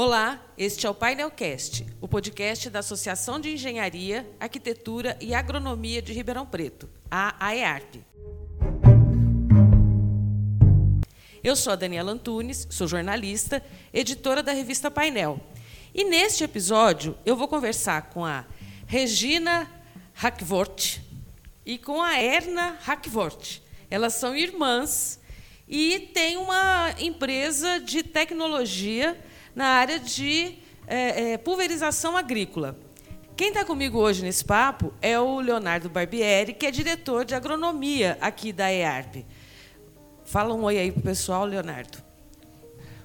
Olá, este é o Painelcast, o podcast da Associação de Engenharia, Arquitetura e Agronomia de Ribeirão Preto, a AEARP. Eu sou a Daniela Antunes, sou jornalista, editora da revista Painel. E neste episódio eu vou conversar com a Regina Hackvort e com a Erna Hackvort. Elas são irmãs e têm uma empresa de tecnologia na área de é, é, pulverização agrícola. Quem está comigo hoje nesse papo é o Leonardo Barbieri, que é diretor de agronomia aqui da EARP. Fala um oi aí para o pessoal, Leonardo.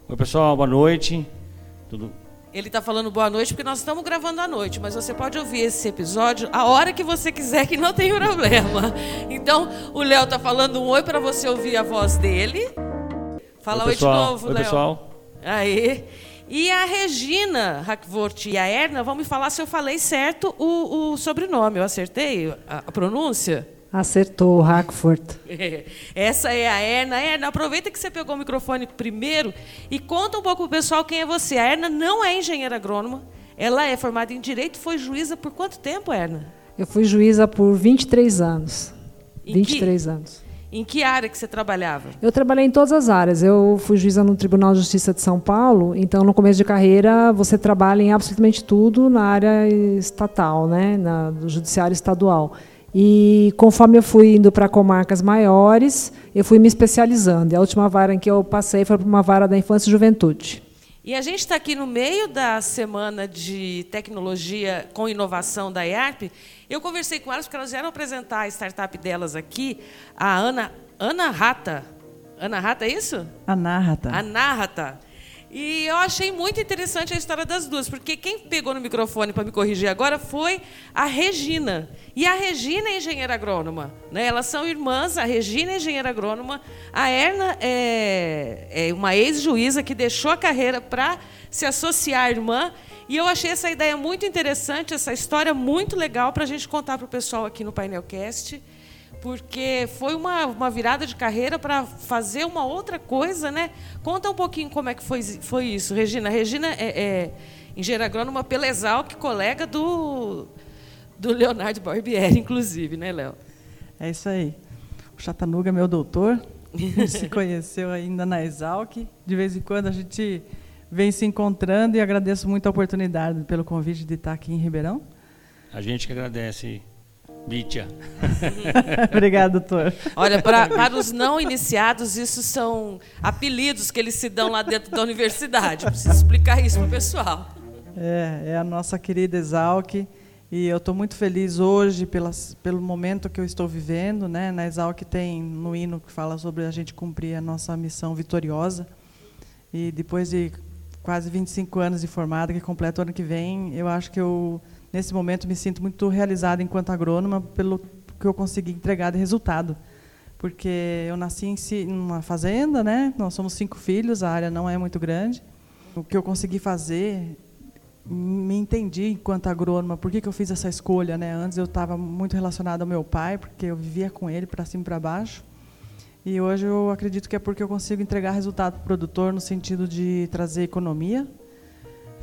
Oi, pessoal, boa noite. Tudo... Ele está falando boa noite porque nós estamos gravando à noite, mas você pode ouvir esse episódio a hora que você quiser, que não tem problema. Então, o Léo está falando um oi para você ouvir a voz dele. Fala oi, oi de novo, Léo. Oi, pessoal. Aí. E a Regina Hackvort e a Erna vão me falar se eu falei certo o, o sobrenome. Eu acertei a, a pronúncia? Acertou, Hackford. Essa é a Erna. Erna, aproveita que você pegou o microfone primeiro e conta um pouco para o pessoal quem é você. A Erna não é engenheira agrônoma, ela é formada em Direito foi juíza por quanto tempo, Erna? Eu fui juíza por 23 anos. Em 23 que... anos. Em que área que você trabalhava? Eu trabalhei em todas as áreas. Eu fui juíza no Tribunal de Justiça de São Paulo, então no começo de carreira você trabalha em absolutamente tudo na área estatal, né, na, do judiciário estadual. E conforme eu fui indo para comarcas maiores, eu fui me especializando. E a última vara em que eu passei foi para uma vara da infância e juventude. E a gente está aqui no meio da semana de tecnologia com inovação da IARP. Eu conversei com elas porque elas vieram apresentar a startup delas aqui, a Ana, Ana Rata. Ana Rata, é isso? Anahata. Anahata. E eu achei muito interessante a história das duas, porque quem pegou no microfone para me corrigir agora foi a Regina. E a Regina é engenheira agrônoma. Né? Elas são irmãs, a Regina é engenheira agrônoma, a Erna é, é uma ex-juíza que deixou a carreira para se associar à irmã. E eu achei essa ideia muito interessante, essa história muito legal para a gente contar para o pessoal aqui no Painelcast porque foi uma, uma virada de carreira para fazer uma outra coisa, né? Conta um pouquinho como é que foi, foi isso, Regina. Regina é, é engenheira agrônoma pela Exalc, colega do, do Leonardo Barbieri, inclusive, né, Léo? É isso aí. O Chatanuga é meu doutor, se conheceu ainda na Exalc. De vez em quando a gente vem se encontrando e agradeço muito a oportunidade pelo convite de estar aqui em Ribeirão. A gente que agradece Bitia. Obrigado, doutor. Olha, pra, para os não iniciados, isso são apelidos que eles se dão lá dentro da universidade. Preciso explicar isso para o pessoal. É, é a nossa querida Exalc. E eu estou muito feliz hoje pelas, pelo momento que eu estou vivendo. Né? Na Exalc tem no hino que fala sobre a gente cumprir a nossa missão vitoriosa. E depois de quase 25 anos de formada, que completo ano que vem, eu acho que eu nesse momento me sinto muito realizada enquanto agrônoma pelo que eu consegui entregar de resultado. Porque eu nasci em uma fazenda, né? Nós somos cinco filhos, a área não é muito grande. O que eu consegui fazer, me entendi enquanto agrônoma, por que, que eu fiz essa escolha, né? Antes eu estava muito relacionada ao meu pai, porque eu vivia com ele para cima e para baixo. E hoje eu acredito que é porque eu consigo entregar resultado para o produtor no sentido de trazer economia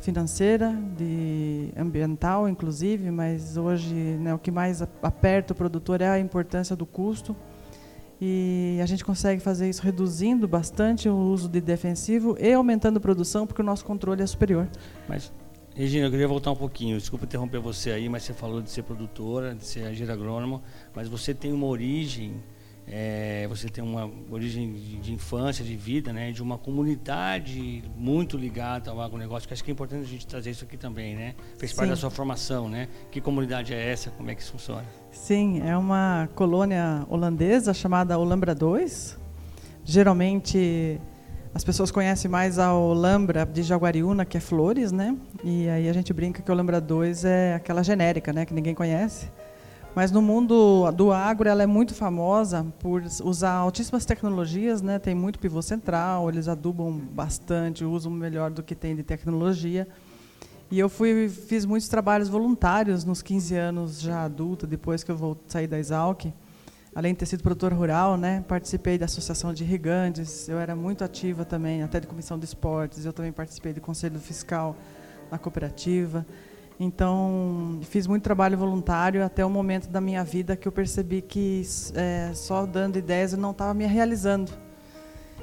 financeira, de ambiental, inclusive, mas hoje né, o que mais aperta o produtor é a importância do custo. E a gente consegue fazer isso reduzindo bastante o uso de defensivo e aumentando a produção, porque o nosso controle é superior. Mas, Regina, eu queria voltar um pouquinho. Desculpa interromper você aí, mas você falou de ser produtora, de ser agente agrônomo, mas você tem uma origem é, você tem uma origem de, de, infância, de vida, né, de uma comunidade muito ligada ao agronegócio, que acho que é importante a gente trazer isso aqui também, né? Fez parte Sim. da sua formação, né? Que comunidade é essa? Como é que isso funciona? Sim, é uma colônia holandesa chamada Olambra 2. Geralmente as pessoas conhecem mais a Olambra de Jaguariúna, que é flores, né? E aí a gente brinca que a Olambra 2 é aquela genérica, né, que ninguém conhece. Mas no mundo do agro ela é muito famosa por usar altíssimas tecnologias, né? Tem muito pivô central, eles adubam bastante, usam melhor do que tem de tecnologia. E eu fui fiz muitos trabalhos voluntários nos 15 anos já adulta, depois que eu vou sair da Exalc. além de ter sido produtor rural, né, participei da Associação de Irrigantes, eu era muito ativa também, até de comissão de esportes, eu também participei do Conselho Fiscal na cooperativa. Então, fiz muito trabalho voluntário até o momento da minha vida que eu percebi que é, só dando ideias eu não estava me realizando.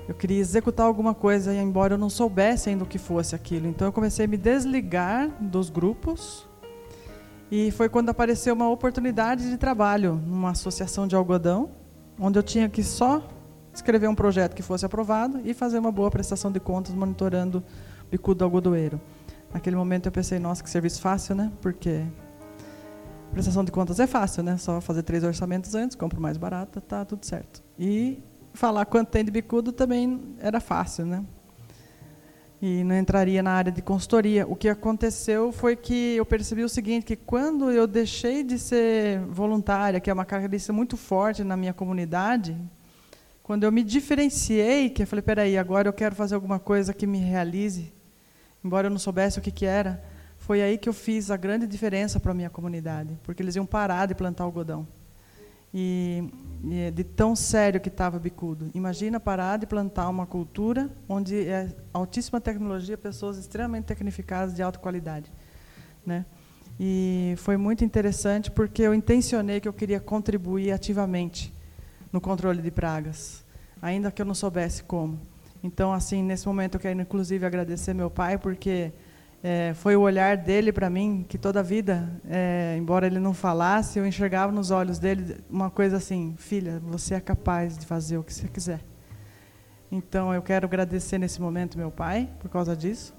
Eu queria executar alguma coisa, embora eu não soubesse ainda o que fosse aquilo. Então, eu comecei a me desligar dos grupos. E foi quando apareceu uma oportunidade de trabalho numa associação de algodão, onde eu tinha que só escrever um projeto que fosse aprovado e fazer uma boa prestação de contas monitorando o bicudo do algodoeiro. Naquele momento eu pensei, nossa, que serviço fácil, né? Porque prestação de contas é fácil, né? Só fazer três orçamentos antes, compro mais barata, tá tudo certo. E falar quanto tem de bicudo também era fácil, né? E não entraria na área de consultoria. O que aconteceu foi que eu percebi o seguinte, que quando eu deixei de ser voluntária, que é uma característica muito forte na minha comunidade, quando eu me diferenciei, que eu falei, peraí, agora eu quero fazer alguma coisa que me realize, embora eu não soubesse o que, que era, foi aí que eu fiz a grande diferença para a minha comunidade, porque eles iam parar de plantar algodão. E, e de tão sério que estava bicudo. Imagina parar de plantar uma cultura onde é altíssima tecnologia, pessoas extremamente tecnificadas de alta qualidade, né? E foi muito interessante porque eu intencionei que eu queria contribuir ativamente no controle de pragas, ainda que eu não soubesse como. Então, assim, nesse momento eu quero inclusive agradecer meu pai, porque é, foi o olhar dele para mim que toda a vida, é, embora ele não falasse, eu enxergava nos olhos dele uma coisa assim: filha, você é capaz de fazer o que você quiser. Então, eu quero agradecer nesse momento meu pai por causa disso.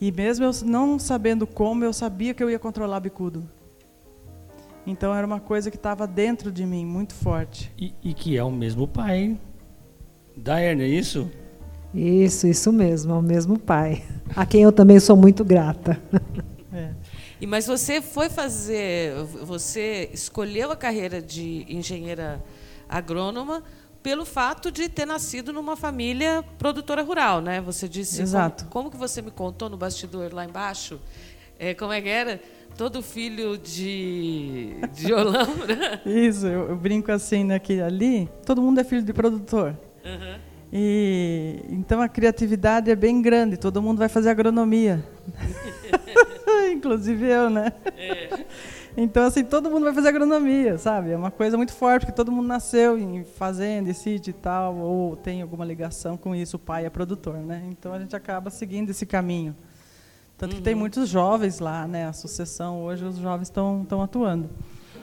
E mesmo eu não sabendo como, eu sabia que eu ia controlar bicudo. Então era uma coisa que estava dentro de mim, muito forte. E, e que é o mesmo pai da Erna, é isso? Isso, isso mesmo, é o mesmo pai, a quem eu também sou muito grata. É. E mas você foi fazer, você escolheu a carreira de engenheira agrônoma pelo fato de ter nascido numa família produtora rural, né? Você disse Exato. Como, como que você me contou no bastidor lá embaixo? É, como é que era? Todo filho de, de Olambra. Isso, eu, eu, brinco assim, né, que ali todo mundo é filho de produtor. Uhum. E então a criatividade é bem grande, todo mundo vai fazer agronomia. Inclusive eu, né? É. Então, assim, todo mundo vai fazer agronomia, sabe? É uma coisa muito forte, porque todo mundo nasceu em fazenda, em sítio e tal, ou tem alguma ligação com isso, o pai é produtor, né? Então a gente acaba seguindo esse caminho. Tanto uhum. que tem uhum. muitos jovens lá, né? A sucessão, hoje os jovens estão atuando.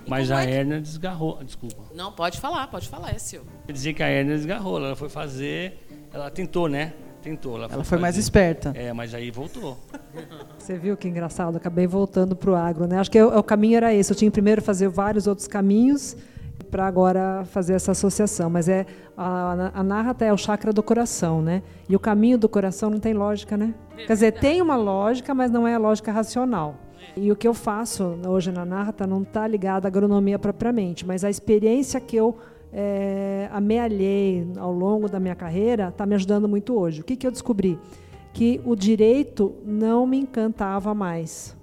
Mas a é que... Erna desgarrou. Desculpa. Não, pode falar, pode falar, é seu. Quer dizer que a Erna desgarrou, ela foi fazer. Ela tentou, né? Tentou. Ela foi, ela foi mais esperta. É, mas aí voltou. Você viu que engraçado? Acabei voltando para o agro, né? Acho que o, o caminho era esse. Eu tinha primeiro fazer vários outros caminhos para agora fazer essa associação. Mas é a, a Narrata é o chakra do coração, né? E o caminho do coração não tem lógica, né? Quer dizer, tem uma lógica, mas não é a lógica racional. E o que eu faço hoje na Narta não está ligado à agronomia propriamente, mas a experiência que eu é, amealhei ao longo da minha carreira está me ajudando muito hoje. O que, que eu descobri? Que o direito não me encantava mais.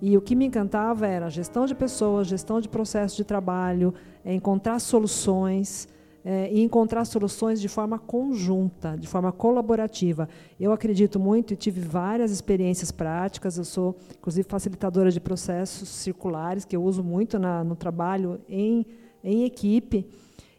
E o que me encantava era a gestão de pessoas, gestão de processos de trabalho, encontrar soluções é, e encontrar soluções de forma conjunta, de forma colaborativa. Eu acredito muito e tive várias experiências práticas. Eu sou, inclusive, facilitadora de processos circulares, que eu uso muito na, no trabalho em, em equipe.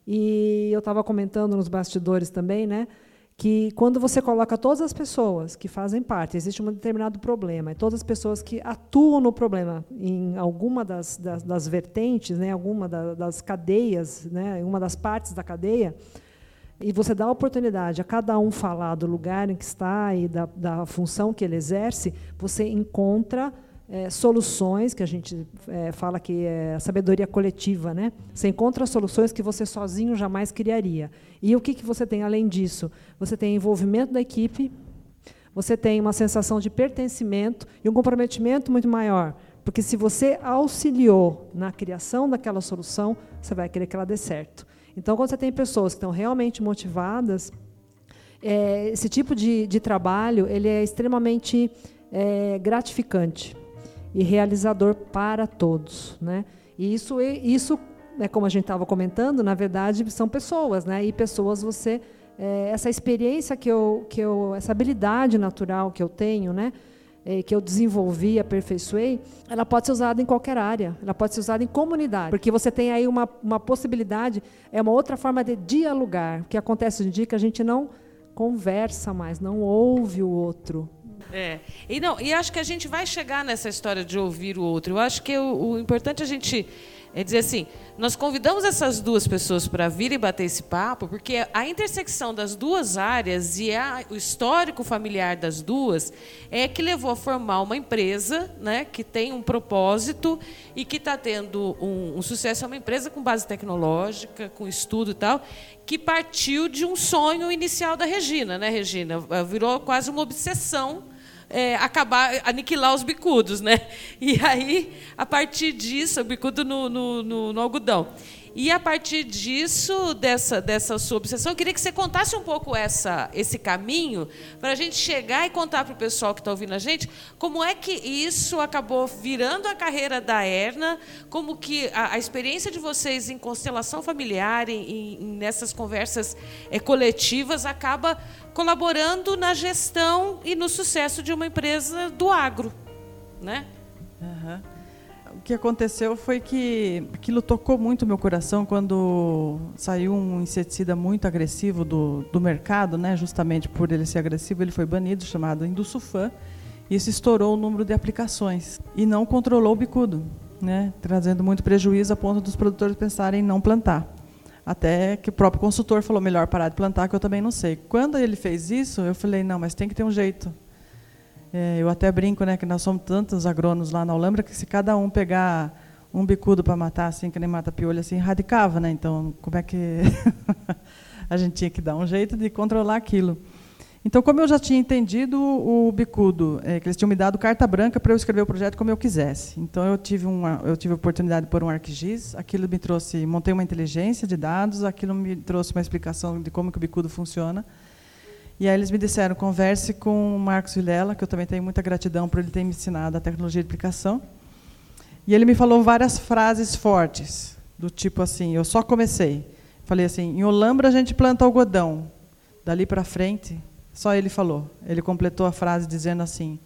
E eu estava comentando nos bastidores também, né? Que quando você coloca todas as pessoas que fazem parte, existe um determinado problema, e todas as pessoas que atuam no problema em alguma das, das, das vertentes, né, alguma da, das cadeias, né, em uma das partes da cadeia, e você dá a oportunidade a cada um falar do lugar em que está e da, da função que ele exerce, você encontra é, soluções, que a gente é, fala que é sabedoria coletiva, né? Você encontra soluções que você sozinho jamais criaria. E o que, que você tem além disso? Você tem envolvimento da equipe, você tem uma sensação de pertencimento e um comprometimento muito maior. Porque se você auxiliou na criação daquela solução, você vai querer que ela dê certo. Então, quando você tem pessoas que estão realmente motivadas, é, esse tipo de, de, trabalho ele é extremamente é, gratificante e realizador para todos. Né? E isso, isso né, como a gente estava comentando, na verdade são pessoas, né? E pessoas você é, essa experiência que eu, que eu, essa habilidade natural que eu tenho, né? É, que eu desenvolvi, aperfeiçoei, ela pode ser usada em qualquer área, ela pode ser usada em comunidade, porque você tem aí uma, uma possibilidade, é uma outra forma de dialogar. O que acontece hoje em dia é que a gente não conversa mais, não ouve o outro. É. E, não, e acho que a gente vai chegar nessa história de ouvir o outro. Eu acho que o, o importante é a gente é dizer assim, nós convidamos essas duas pessoas para vir e bater esse papo, porque a intersecção das duas áreas e a, o histórico familiar das duas é que levou a formar uma empresa né, que tem um propósito e que está tendo um, um sucesso. É uma empresa com base tecnológica, com estudo e tal, que partiu de um sonho inicial da Regina, né, Regina? Virou quase uma obsessão é, acabar, aniquilar os bicudos, né? E aí, a partir disso, o bicudo no, no, no, no algodão. E a partir disso, dessa, dessa sua obsessão, eu queria que você contasse um pouco essa, esse caminho para a gente chegar e contar para o pessoal que está ouvindo a gente como é que isso acabou virando a carreira da Erna, como que a, a experiência de vocês em constelação familiar, em, em nessas conversas é, coletivas, acaba colaborando na gestão e no sucesso de uma empresa do agro, né? Uhum. Que aconteceu foi que aquilo tocou muito meu coração quando saiu um inseticida muito agressivo do, do mercado, né? Justamente por ele ser agressivo, ele foi banido, chamado Indusufan. Isso estourou o número de aplicações e não controlou o bicudo, né? Trazendo muito prejuízo a ponto dos produtores pensarem em não plantar. Até que o próprio consultor falou, melhor parar de plantar, que eu também não sei. Quando ele fez isso, eu falei, não, mas tem que ter um jeito. É, eu até brinco, né, que nós somos tantos agrônomos lá na Alhambra, que se cada um pegar um bicudo para matar, assim, que nem mata piolho, assim, radicava, né? Então, como é que... a gente tinha que dar um jeito de controlar aquilo. Então, como eu já tinha entendido o bicudo, é, que eles tinham me dado carta branca para eu escrever o projeto como eu quisesse. Então, eu tive uma, eu tive a oportunidade de pôr um ArcGIS, aquilo me trouxe, montei uma inteligência de dados, aquilo me trouxe uma explicação de como que o bicudo funciona. E aí eles me disseram, converse com o Marcos Vilela, que eu também tenho muita gratidão por ele ter me ensinado a tecnologia de aplicação. E ele me falou várias frases fortes, do tipo assim, eu só comecei. Falei assim, em Olambra a gente planta algodão. Dali para frente, só ele falou. Ele completou a frase dizendo assim: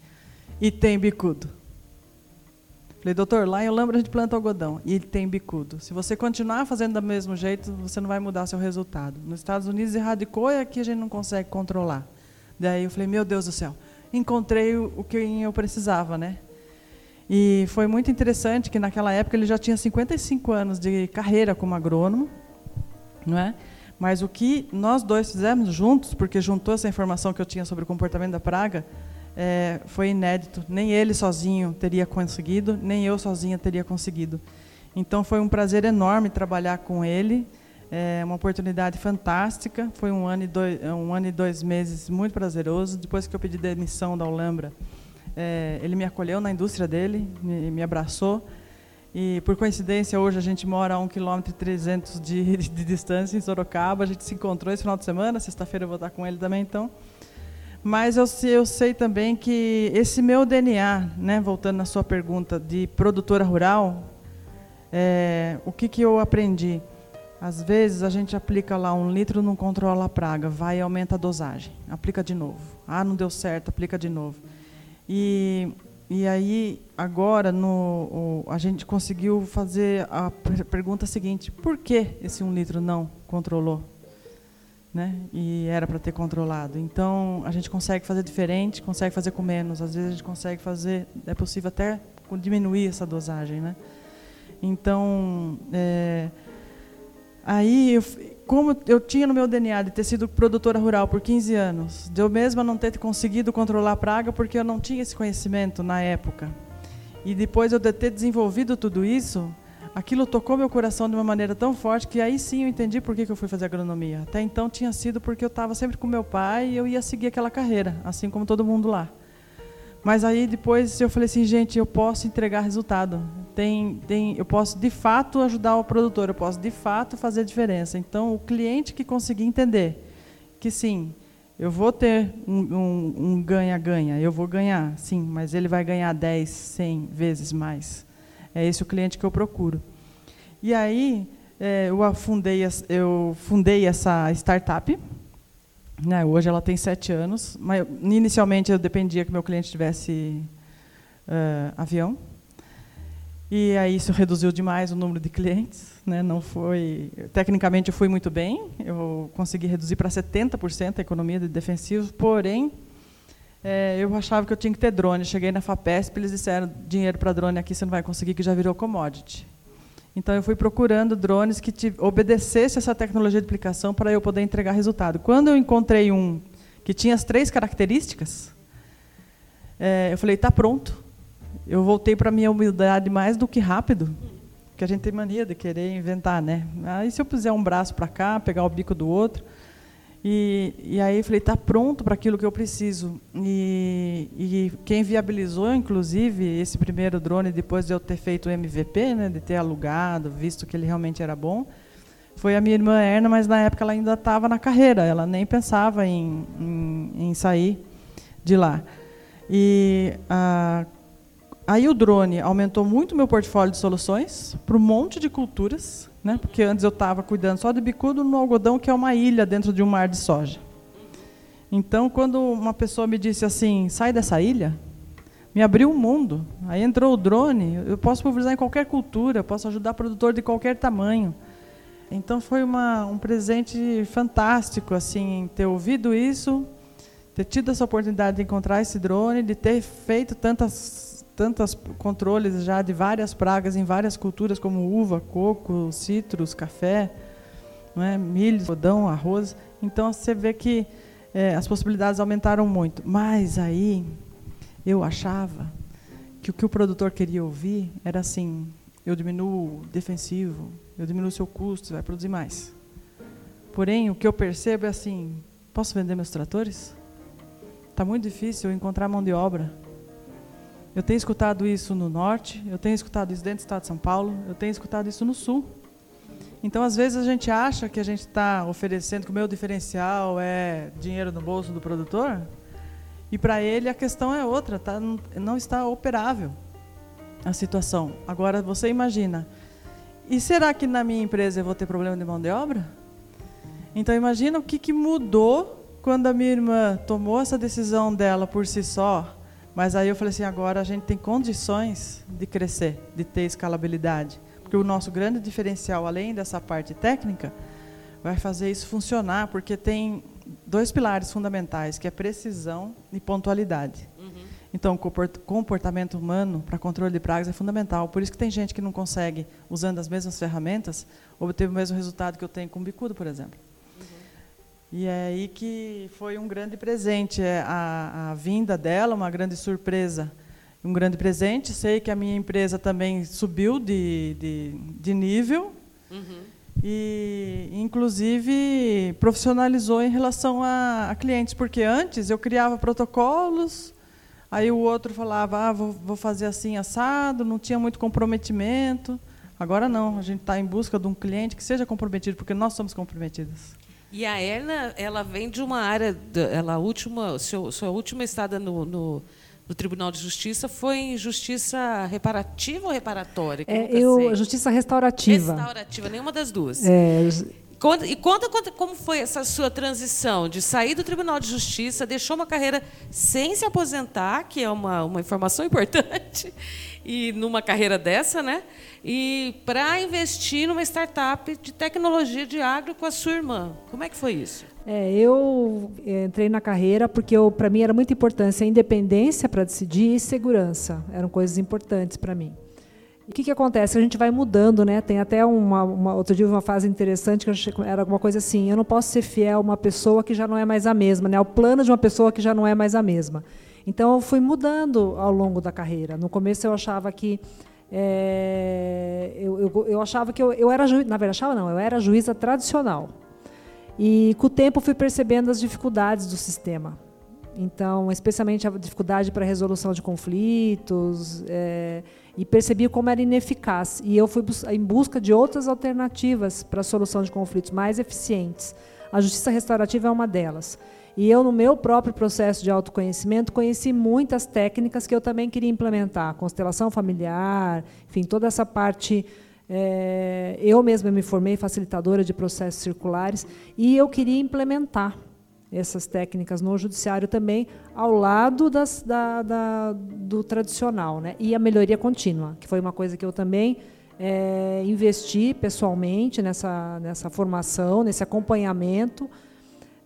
e tem bicudo. Falei, doutor, lá em Olambra a gente planta algodão e ele tem bicudo. Se você continuar fazendo do mesmo jeito, você não vai mudar seu resultado. Nos Estados Unidos erradicou e aqui a gente não consegue controlar. Daí eu falei, meu Deus do céu, encontrei o que eu precisava, né? E foi muito interessante que naquela época ele já tinha 55 anos de carreira como agrônomo, não é? Mas o que nós dois fizemos juntos, porque juntou essa informação que eu tinha sobre o comportamento da praga, é, foi inédito. Nem ele sozinho teria conseguido, nem eu sozinha teria conseguido. Então foi um prazer enorme trabalhar com ele, é uma oportunidade fantástica. Foi um ano e dois, um ano e dois meses muito prazeroso. Depois que eu pedi demissão da Olambra, é, ele me acolheu na indústria dele, me, me abraçou e, por coincidência, hoje a gente mora a 1 km 300 de, de distância em Sorocaba. A gente se encontrou esse final de semana. Sexta-feira eu vou estar com ele também, então. Mas eu, eu sei também que esse meu DNA, né, voltando na sua pergunta de produtora rural, é, o que, que eu aprendi? Às vezes a gente aplica lá um litro, não controla a praga, vai e aumenta a dosagem, aplica de novo. Ah, não deu certo, aplica de novo. E e aí, agora, no, a gente conseguiu fazer a pergunta seguinte: por que esse um litro não controlou? Né? E era para ter controlado. Então, a gente consegue fazer diferente, consegue fazer com menos. Às vezes, a gente consegue fazer, é possível até diminuir essa dosagem. Né? Então, é, aí eu, como eu tinha no meu DNA de ter sido produtora rural por 15 anos, de eu mesma não ter conseguido controlar a praga porque eu não tinha esse conhecimento na época. E depois eu de ter desenvolvido tudo isso, aquilo tocou meu coração de uma maneira tão forte que aí sim eu entendi por que, eu fui fazer agronomia. Até então tinha sido porque eu estava sempre com meu pai e eu ia seguir aquela carreira, assim como todo mundo lá. Mas aí depois eu falei assim, gente, eu posso entregar resultado. Tem, tem, eu posso de fato ajudar o produtor, eu posso de fato fazer a diferença. Então, o cliente que conseguir entender que sim, eu vou ter um ganha-ganha, um, um eu vou ganhar, sim, mas ele vai ganhar 10, 100 vezes mais. É esse o cliente que eu procuro. E aí, é, eu, fundei, eu fundei essa startup. Né, hoje ela tem sete anos, mas inicialmente eu dependia que meu cliente tivesse uh, avião. E aí isso reduziu demais o número de clientes. Né, não foi, tecnicamente eu fui muito bem, eu consegui reduzir para 70% a economia de defensivos, porém é, eu achava que eu tinha que ter drone. Cheguei na FAPESP, eles disseram, dinheiro para drone aqui você não vai conseguir, que já virou commodity. Então, eu fui procurando drones que te, obedecesse essa tecnologia de aplicação para eu poder entregar resultado. Quando eu encontrei um que tinha as três características, é, eu falei, está pronto. Eu voltei para minha humildade mais do que rápido, que a gente tem mania de querer inventar. Né? Aí, se eu puser um braço para cá, pegar o bico do outro... E, e aí eu falei, está pronto para aquilo que eu preciso. E, e, quem viabilizou, inclusive, esse primeiro drone, depois de eu ter feito o MVP, né, de ter alugado, visto que ele realmente era bom, foi a minha irmã Erna, mas na época ela ainda estava na carreira, ela nem pensava em, em, em sair de lá. E aí o drone aumentou muito meu portfólio de soluções para um monte de culturas né? porque antes eu estava cuidando só de bicudo no algodão, que é uma ilha dentro de um mar de soja. Então, quando uma pessoa me disse assim, sai dessa ilha, me abriu um mundo. Aí entrou o drone, eu posso pulverizar em qualquer cultura, posso ajudar produtor de qualquer tamanho. Então foi uma, um presente fantástico assim ter ouvido isso, ter tido essa oportunidade de encontrar esse drone, de ter feito tantas tantos controles já de várias pragas em várias culturas, como uva, coco, citros, café, é? milho, algodão, arroz. Então você vê que é, as possibilidades aumentaram muito. Mas aí eu achava que o que o produtor queria ouvir era assim: eu diminuo o defensivo, eu diminuo seu custo, você vai produzir mais. Porém, o que eu percebo é assim: posso vender meus tratores? Está muito difícil encontrar mão de obra. Eu tenho escutado isso no norte, eu tenho escutado isso dentro do estado de São Paulo, eu tenho escutado isso no sul. Então, às vezes, a gente acha que a gente está oferecendo que o meu diferencial é dinheiro no bolso do produtor, e para ele a questão é outra, tá? não está operável a situação. Agora, você imagina, e será que na minha empresa eu vou ter problema de mão de obra? Então, imagina o que, que mudou quando a minha irmã tomou essa decisão dela por si só, mas aí eu falei assim, agora a gente tem condições de crescer, de ter escalabilidade. Porque o nosso grande diferencial, além dessa parte técnica, vai fazer isso funcionar, porque tem dois pilares fundamentais, que é precisão e pontualidade. Uhum. Então, comportamento humano para controle de pragas é fundamental. Por isso que tem gente que não consegue, usando as mesmas ferramentas, obter o mesmo resultado que eu tenho com o bicudo, por exemplo. E é aí que foi um grande presente, é, a, a vinda dela, uma grande surpresa, um grande presente. Sei que a minha empresa também subiu de, de, de nível. Uhum. E, inclusive, profissionalizou em relação a, a, clientes, porque antes eu criava protocolos, aí o outro falava, ah, vou, vou fazer assim assado, não tinha muito comprometimento. Agora não, a gente está em busca de um cliente que seja comprometido, porque nós somos comprometidas. E a Erna, ela vem de uma área, ela última, seu, sua última estada no, no, no, Tribunal de Justiça foi em justiça reparativa ou reparatória? É, eu, justiça restaurativa. Restaurativa, nenhuma das duas. É, Conta, e conta, conta, como foi essa sua transição de sair do Tribunal de Justiça, deixou uma carreira sem se aposentar, que é uma, uma informação importante, e numa carreira dessa, né? E para investir numa startup de tecnologia de agro com a sua irmã. Como é que foi isso? É, eu entrei na carreira porque para mim era muito importante a independência para decidir e segurança. Eram coisas importantes para mim. O que, que acontece? A gente vai mudando, né? Tem até uma, uma outro dia uma fase interessante que era alguma coisa assim: eu não posso ser fiel a uma pessoa que já não é mais a mesma, né? O plano de uma pessoa que já não é mais a mesma. Então eu fui mudando ao longo da carreira. No começo eu achava que é, eu, eu, eu, achava que eu, eu era juíza, na verdade achava não, eu era juíza tradicional. E com o tempo fui percebendo as dificuldades do sistema. Então, especialmente a dificuldade para a resolução de conflitos, é, e percebi como era ineficaz. E eu fui em busca de outras alternativas para a solução de conflitos mais eficientes. A justiça restaurativa é uma delas. E eu, no meu próprio processo de autoconhecimento, conheci muitas técnicas que eu também queria implementar. Constelação familiar, enfim, toda essa parte É, eu mesma me formei facilitadora de processos circulares e eu queria implementar essas técnicas no judiciário também, ao lado das, da, da, do tradicional. Né? E a melhoria contínua, que foi uma coisa que eu também é, investi pessoalmente nessa, nessa formação, nesse acompanhamento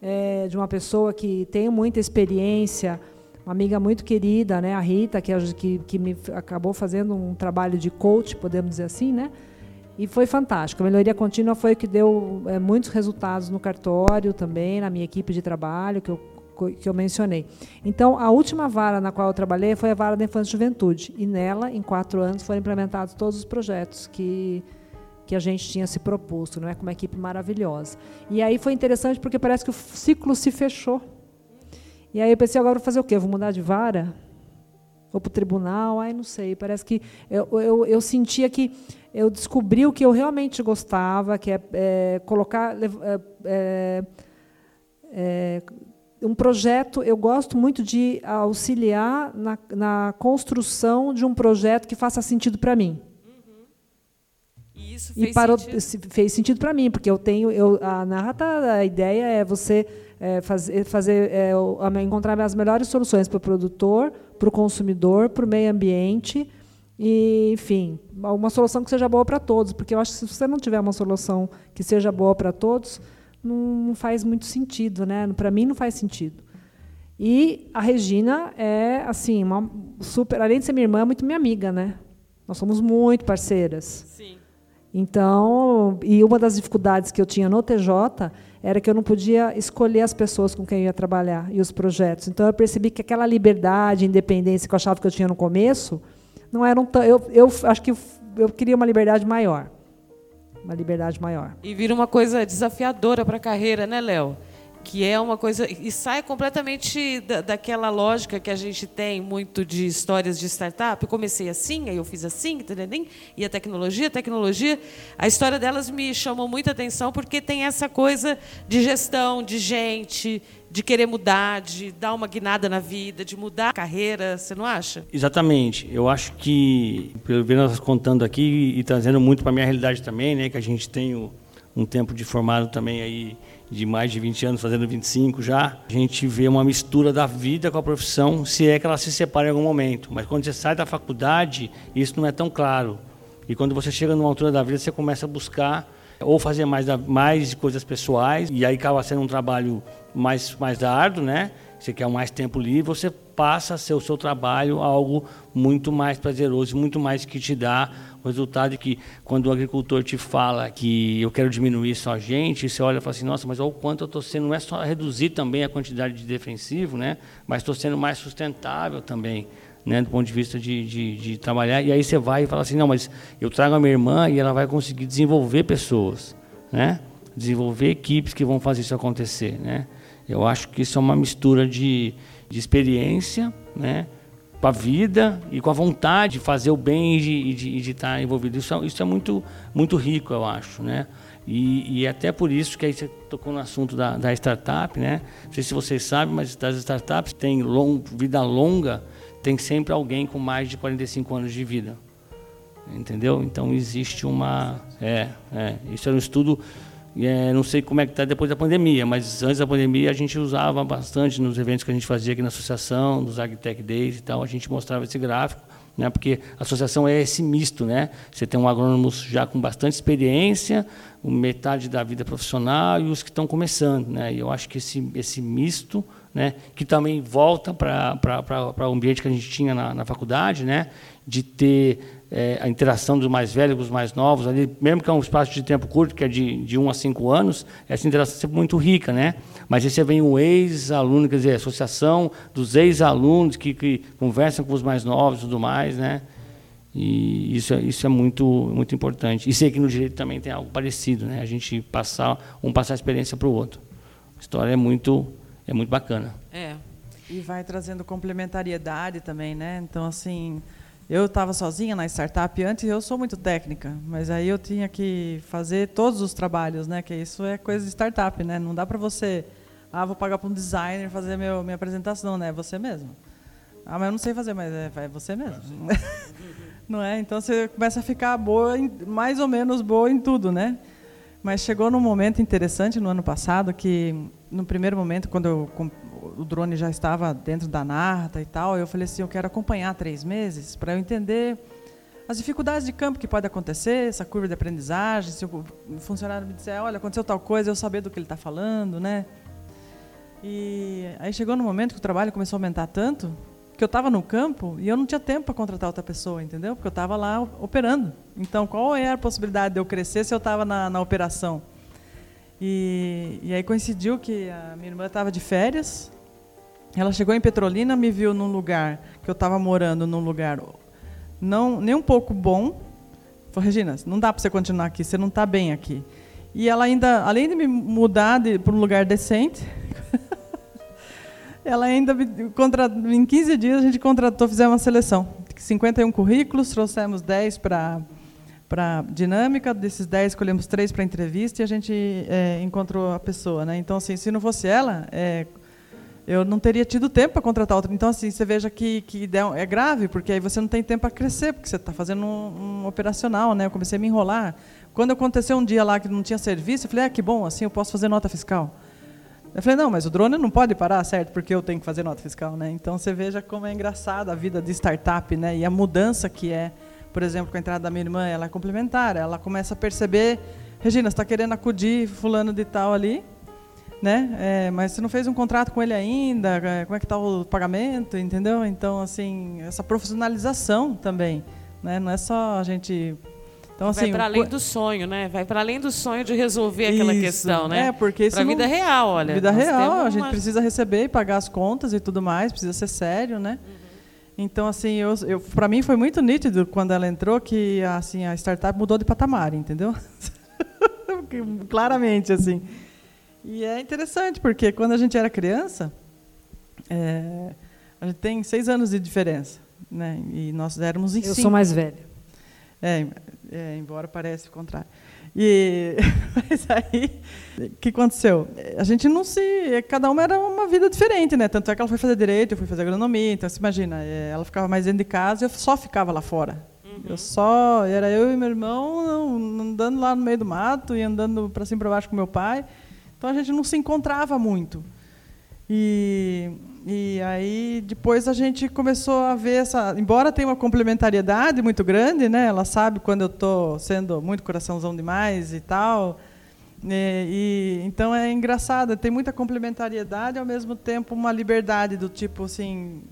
é, de uma pessoa que tem muita experiência, uma amiga muito querida, né, a Rita, que, que, que me acabou fazendo um trabalho de coach, podemos dizer assim, né? E foi fantástico. A melhoria contínua foi o que deu é, muitos resultados no cartório também, na minha equipe de trabalho, que eu, que eu mencionei. Então, a última vara na qual eu trabalhei foi a vara da infância e juventude. E nela, em quatro anos, foram implementados todos os projetos que, que a gente tinha se proposto, não é? com uma equipe maravilhosa. E aí foi interessante porque parece que o ciclo se fechou. E aí eu pensei, agora vou fazer o quê? Vou mudar de vara? Vou para o tribunal? Ai, não sei. Parece que eu, eu, eu sentia que eu descobri o que eu realmente gostava, que é, é colocar é, é, é, um projeto. Eu gosto muito de auxiliar na, na construção de um projeto que faça sentido para mim. Uhum. E isso fez parou, sentido? fez sentido para mim, porque eu tenho, eu, a narrata, a ideia é você é, fazer, fazer é, encontrar as melhores soluções para o produtor, para o consumidor, para o meio ambiente e, enfim, uma solução que seja boa para todos, porque eu acho que se você não tiver uma solução que seja boa para todos, não faz muito sentido, né? Para mim não faz sentido. E a Regina é assim, uma super, além de ser minha irmã, é muito minha amiga, né? Nós somos muito parceiras. Sim. Então, e uma das dificuldades que eu tinha no TJ era que eu não podia escolher as pessoas com quem eu ia trabalhar e os projetos. Então eu percebi que aquela liberdade, independência que eu achava que eu tinha no começo, não eram eu, eu acho que eu queria uma liberdade maior. Uma liberdade maior. E vira uma coisa desafiadora para a carreira, né, Léo? Que é uma coisa e sai completamente da, daquela lógica que a gente tem muito de histórias de startup. Eu comecei assim, aí eu fiz assim, e a tecnologia, a tecnologia, a história delas me chamou muita atenção porque tem essa coisa de gestão, de gente, de querer mudar, de dar uma guinada na vida, de mudar a carreira, você não acha? Exatamente. Eu acho que, pelo que nós contando aqui e trazendo muito para a minha realidade também, né, que a gente tem um tempo de formado também aí de mais de 20 anos, fazendo 25 já, a gente vê uma mistura da vida com a profissão, se é que ela se separa em algum momento. Mas quando você sai da faculdade, isso não é tão claro. E quando você chega numa altura da vida, você começa a buscar ou fazer mais, mais coisas pessoais, e aí acaba sendo um trabalho mais, mais árduo, né? Você quer mais tempo livre, você passa a ser o seu trabalho algo muito mais prazeroso, muito mais que te dá o resultado de que quando o agricultor te fala que eu quero diminuir só a gente, você olha e fala assim, nossa, mas olha o quanto eu estou sendo, não é só reduzir também a quantidade de defensivo, né? mas estou sendo mais sustentável também. Né, do ponto de vista de, de, de, trabalhar. E aí você vai e fala assim, não, mas eu trago a minha irmã e ela vai conseguir desenvolver pessoas, né? desenvolver equipes que vão fazer isso acontecer. Né? Eu acho que isso é uma mistura de, de experiência, né? Com a vida e com a vontade de fazer o bem e de, estar envolvido. Isso, é, isso é muito, muito rico, eu acho. Né? E, e até por isso que aí você tocou no assunto da, da startup, né? Não sei se vocês sabem, mas das startups tem long, vida longa, tem sempre alguém com mais de 45 anos de vida. Entendeu? Então existe uma. É, é, isso é um estudo é, não sei como é que está depois da pandemia, mas antes da pandemia a gente usava bastante nos eventos que a gente fazia aqui na associação, nos AgTech Days e tal, a gente mostrava esse gráfico, né, porque a associação é esse misto, né? Você tem um agrônomo já com bastante experiência, metade da vida profissional e os que estão começando, né? E eu acho que esse esse misto, né, que também volta para o ambiente que a gente tinha na, na faculdade, né, de ter é, a interação dos mais velhos com os mais novos, ali, mesmo que é um espaço de tempo curto, que é de, de um a cinco anos, essa interação é sempre muito rica, né? Mas aí você vem um ex-aluno, quer dizer, a associação dos ex-alunos que, que conversam com os mais novos e tudo mais, né? E isso, é, isso é muito, muito importante. E sei que no direito também tem algo parecido, né? A gente passar, um passar a experiência para o outro. A história é muito, é muito bacana. É. E vai trazendo complementariedade também, né? Então, assim, eu estava sozinha na startup antes, eu sou muito técnica, mas aí eu tinha que fazer todos os trabalhos, né? Que isso é coisa de startup, né? Não dá para você, ah, vou pagar para um designer fazer meu, minha apresentação, né? É você mesmo. Ah, mas eu não sei fazer, mas é, é você mesmo. Não é? Então você começa a ficar boa, em, mais ou menos boa em tudo, né? Mas chegou num momento interessante no ano passado que, no primeiro momento, quando eu, o drone já estava dentro da Narta e tal, eu falei assim, eu quero acompanhar três meses para eu entender as dificuldades de campo que pode acontecer, essa curva de aprendizagem, se o funcionário me disser, olha, aconteceu tal coisa, eu saber do que ele está falando, né? E aí chegou no momento que o trabalho começou a aumentar tanto que eu estava no campo e eu não tinha tempo para contratar outra pessoa, entendeu? Porque eu estava lá operando. Então, qual é a possibilidade de eu crescer se eu estava na, na operação? E, e aí coincidiu que a minha irmã estava de férias. Ela chegou em Petrolina, me viu num lugar que eu estava morando, num lugar não nem um pouco bom. Falei, Regina, não dá para você continuar aqui, você não está bem aqui. E ela ainda, além de me mudar para um lugar decente, ela ainda em 15 dias a gente contratou, fizemos uma seleção. 51 currículos, trouxemos 10 para para dinâmica, desses 10 escolhemos 3 para entrevista e a gente é, encontrou a pessoa. Né? Então, assim, se não fosse ela, é, eu não teria tido tempo para contratar outra. Então, assim, você veja que, que é grave, porque aí você não tem tempo para crescer, porque você está fazendo um, um, operacional. Né? Eu comecei a me enrolar. Quando aconteceu um dia lá que não tinha serviço, eu falei, ah, que bom, assim eu posso fazer nota fiscal. Eu falei, não, mas o drone não pode parar, certo? Porque eu tenho que fazer nota fiscal, né? Então você veja como é engraçada a vida de startup, né? E a mudança que é, por exemplo, com a entrada da minha irmã, ela é complementar. Ela começa a perceber, Regina, você está querendo acudir fulano de tal ali, né? É, mas você não fez um contrato com ele ainda, é, como é que está o pagamento, entendeu? Então, assim, essa profissionalização também, né? Não é só a gente então, assim, vai para além do sonho, né? Vai para além do sonho de resolver aquela isso, questão, né? É, porque para a vida real, olha. Vida real, a gente precisa receber e pagar as contas e tudo mais, precisa ser sério, né? Uhum. Então, assim, eu, eu para mim foi muito nítido quando ela entrou que assim a startup mudou de patamar, entendeu? Claramente, assim. E é interessante porque quando a gente era criança, é, a gente tem seis anos de diferença, né? E nós éramos em Eu cinco. sou mais velha. É, é, embora pareça o contrário. E, mas aí, o que aconteceu? A gente não se. Cada uma era uma vida diferente, né? Tanto é que ela foi fazer direito, eu fui fazer agronomia. Então, você imagina, é, ela ficava mais dentro de casa e eu só ficava lá fora. Uhum. Eu só. Era eu e meu irmão andando lá no meio do mato e andando para cima e para baixo com meu pai. Então, a gente não se encontrava muito. E e aí depois a gente começou a ver essa, embora tenha uma complementariedade muito grande, né? Ela sabe quando eu estou sendo muito coraçãozão demais e tal. E, né? e, então é engraçado, tem muita complementariedade ao mesmo tempo uma liberdade do tipo assim,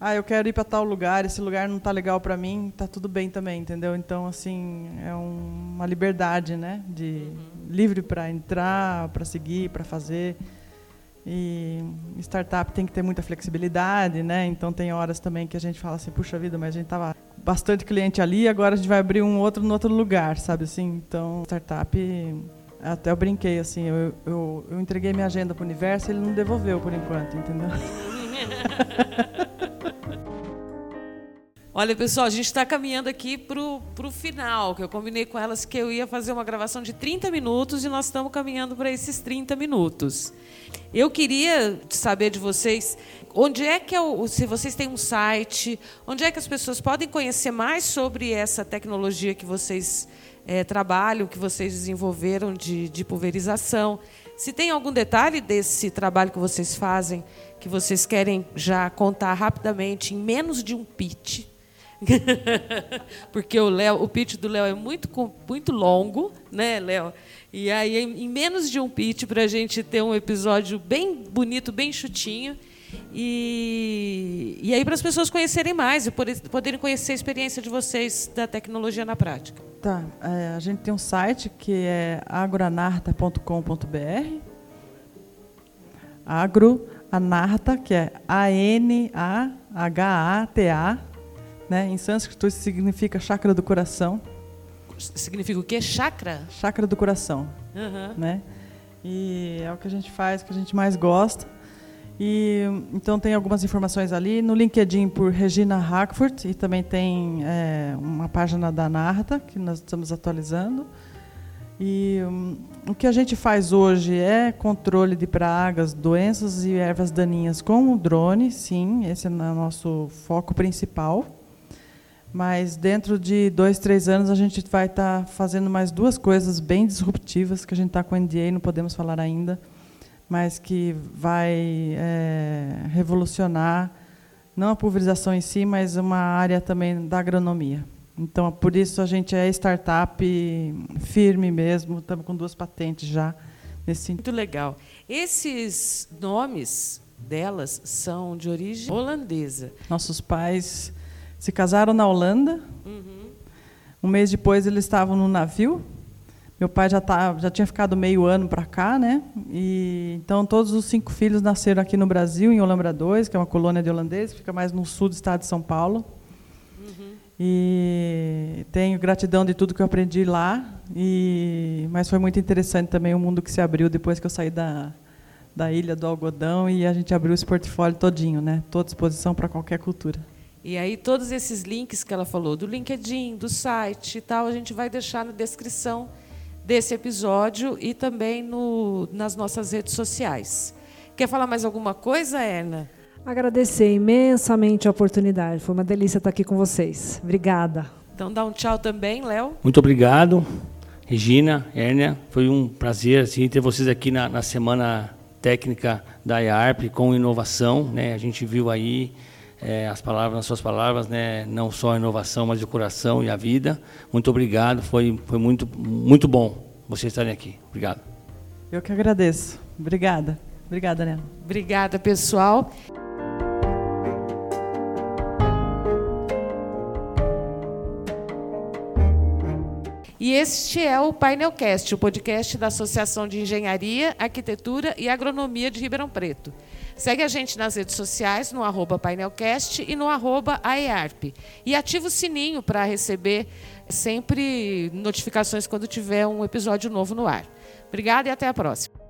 ah, eu quero ir para tal lugar, esse lugar não está legal para mim, está tudo bem também, entendeu? Então assim é um, uma liberdade, né? De livre para entrar, para seguir, para fazer. E startup tem que ter muita flexibilidade, né? Então tem horas também que a gente fala assim, puxa vida, mas a gente tava bastante cliente ali, agora a gente vai abrir um outro no outro lugar, sabe assim? Então, startup até eu brinquei assim, eu, eu, eu entreguei minha agenda para o universo, ele não devolveu por enquanto, entendeu? Olha, pessoal, a gente está caminhando aqui para o final, que eu combinei com elas que eu ia fazer uma gravação de 30 minutos e nós estamos caminhando para esses 30 minutos. Eu queria saber de vocês onde é que é o, se vocês têm um site, onde é que as pessoas podem conhecer mais sobre essa tecnologia que vocês é, trabalham, que vocês desenvolveram de, de pulverização. Se tem algum detalhe desse trabalho que vocês fazem que vocês querem já contar rapidamente em menos de um pitch, porque o Léo, o pitch do Léo é muito muito longo, né, Léo? E aí em menos de um pitch para a gente ter um episódio bem bonito, bem chutinho. E, e aí para as pessoas conhecerem mais e poderem conhecer a experiência de vocês da tecnologia na prática. Tá, é, a gente tem um site que é agroanarta.com.br. Agroanarta, que é A-N-A-H-A-T-A né? Em sânscrito isso significa chakra do coração. Significa o quê? Chakra? Chakra do coração. Uhum. Né? E é o que a gente faz, que a gente mais gosta. E então tem algumas informações ali no LinkedIn por Regina Hackford e também tem é, uma página da Narta que nós estamos atualizando. E um, o que a gente faz hoje é controle de pragas, doenças e ervas daninhas com o drone, sim, esse é o nosso foco principal. Mas dentro de dois, três anos a gente vai estar tá fazendo mais duas coisas bem disruptivas que a gente está com o NDA, não podemos falar ainda, mas que vai é, revolucionar não a pulverização em si, mas uma área também da agronomia. Então, por isso a gente é startup firme mesmo, estamos com duas patentes já nesse sentido. Muito legal. Esses nomes delas são de origem holandesa. Nossos pais se casaram na Holanda. Uhum. Um mês depois eles estavam no navio. Meu pai já, tá, já tinha ficado meio ano para cá, né? E, então todos os cinco filhos nasceram aqui no Brasil, em Olambra 2, que é uma colônia de holandeses, fica mais no sul do estado de São Paulo. Uhum. E tenho gratidão de tudo que eu aprendi lá. E, mas foi muito interessante também o mundo que se abriu depois que eu saí da, da ilha do algodão e a gente abriu esse portfólio todinho, né? Toda disposição para qualquer cultura. E aí todos esses links que ela falou, do LinkedIn, do site e tal, a gente vai deixar na descrição desse episódio e também no, nas nossas redes sociais. Quer falar mais alguma coisa, Erna? Agradecer imensamente a oportunidade. Foi uma delícia estar aqui com vocês. Obrigada. Então dá um tchau também, Léo. Muito obrigado, Regina, Erna. Foi um prazer assim, ter vocês aqui na, na semana técnica da IARP com inovação. Né? A gente viu aí é, as palavras, as suas palavras, né, não só a inovação, mas o coração e a vida. Muito obrigado, foi, foi muito, muito bom vocês estarem aqui. Obrigado. Eu que agradeço. Obrigada. Obrigada, Nena. Obrigada, pessoal. E este é o Painelcast, o podcast da Associação de Engenharia, Arquitetura e Agronomia de Ribeirão Preto. Segue a gente nas redes sociais, no arroba painelcast e no arroba AEARP. E ativa o sininho para receber sempre notificações quando tiver um episódio novo no ar. Obrigada e até a próxima.